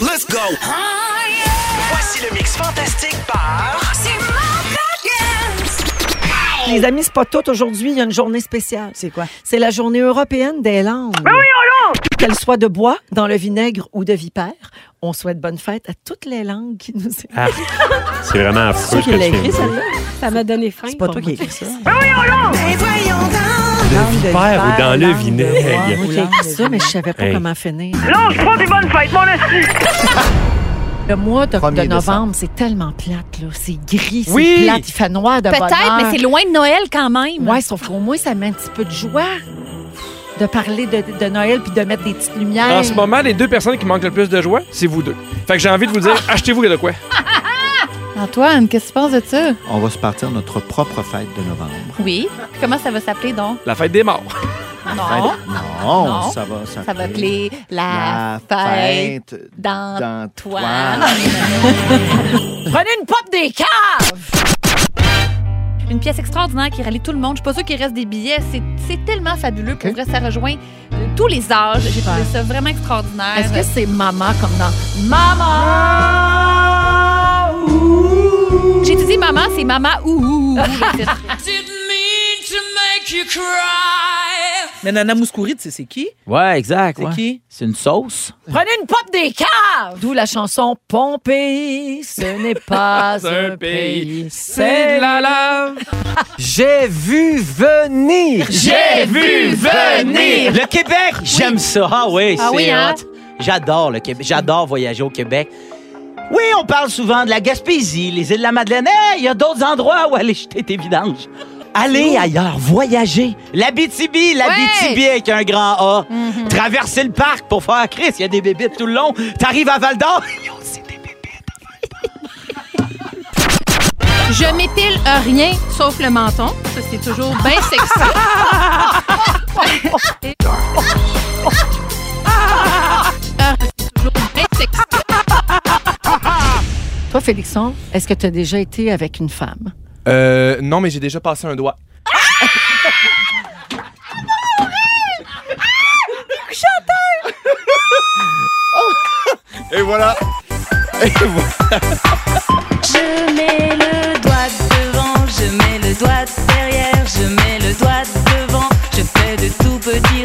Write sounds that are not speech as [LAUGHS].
Let's go! Voici le mix fantastique par... Les amis, c'est pas tout. Aujourd'hui, il y a une journée spéciale. C'est quoi? C'est la journée européenne des langues. Qu'elles soient de bois, dans le vinaigre ou de vipère, on souhaite bonne fête à toutes les langues qui nous écoutent. Ah, c'est vraiment C'est affreux qui viens écrit, celle-là? Ça m'a donné faim. C'est pas toi qui as moi. écrit ça. Le vipère ou dans le vinaigre. Moi, j'ai écrit ça, mais je savais pas Hey. comment finir. Pas des bonnes fêtes, mon esti! Le mois de, de 1er novembre, c'est tellement plate, là. C'est gris, c'est Oui. plate, il fait noir de Peut-être, bonheur. mais c'est loin de Noël quand même. Ouais, sauf qu'au moins, ça met un petit peu de joie de parler de, de Noël puis de mettre des petites lumières. En ce moment, les deux personnes qui manquent le plus de joie, c'est vous deux. Fait que j'ai envie de vous dire, [LAUGHS] achetez-vous de quoi? Antoine, qu'est-ce que tu penses de ça? On va se partir notre propre fête de novembre. Oui. Puis comment ça va s'appeler donc? La fête des morts. Non. Non, Non. ça va Ça va appeler la, La fête fête d'Antoine. [LAUGHS] Prenez une pop des caves! Une pièce extraordinaire qui rallie tout le monde. Je suis pas sûre qu'il reste des billets. C'est, c'est tellement fabuleux. Pour Ok. vrai, ça rejoint euh, tous les âges. J'ai trouvé ça vraiment extraordinaire. Est-ce que c'est maman comme dans Maman? Maman, c'est maman ou ou ou, le titre. Mais Nana Mouskouri, tu sais c'est qui? Ouais, exact. C'est ouais. qui? C'est une sauce. Prenez une pop des caves! D'où la chanson Pompéi, ce n'est pas [LAUGHS] un pays, C'est de la lave. [LAUGHS] J'ai vu venir. J'ai vu venir. Le Québec, j'aime ça. Ah oui, Ah c'est oui, hein? hot. J'adore le Québec. J'adore voyager au Québec. Oui, on parle souvent de la Gaspésie, les îles de la Madeleine. Hey, il y a d'autres endroits où aller jeter tes vidanges. Allez ailleurs, voyager. La BTB, la BTB avec un grand A. Mhm. Traverser le parc pour faire Chris, il y a des bébites tout le long. T'arrives à Val d'Or, il y a aussi des bébites. Je m'épile rien sauf le menton. Ça, c'est toujours bien sexy. [LAUGHS] Toi, Félixon, est-ce que tu as déjà été avec une femme? Euh, non, mais j'ai déjà passé un doigt. Ah! Et voilà. Et voilà. Je mets le doigt devant, je mets le doigt derrière, je mets le doigt devant, je fais de tout petit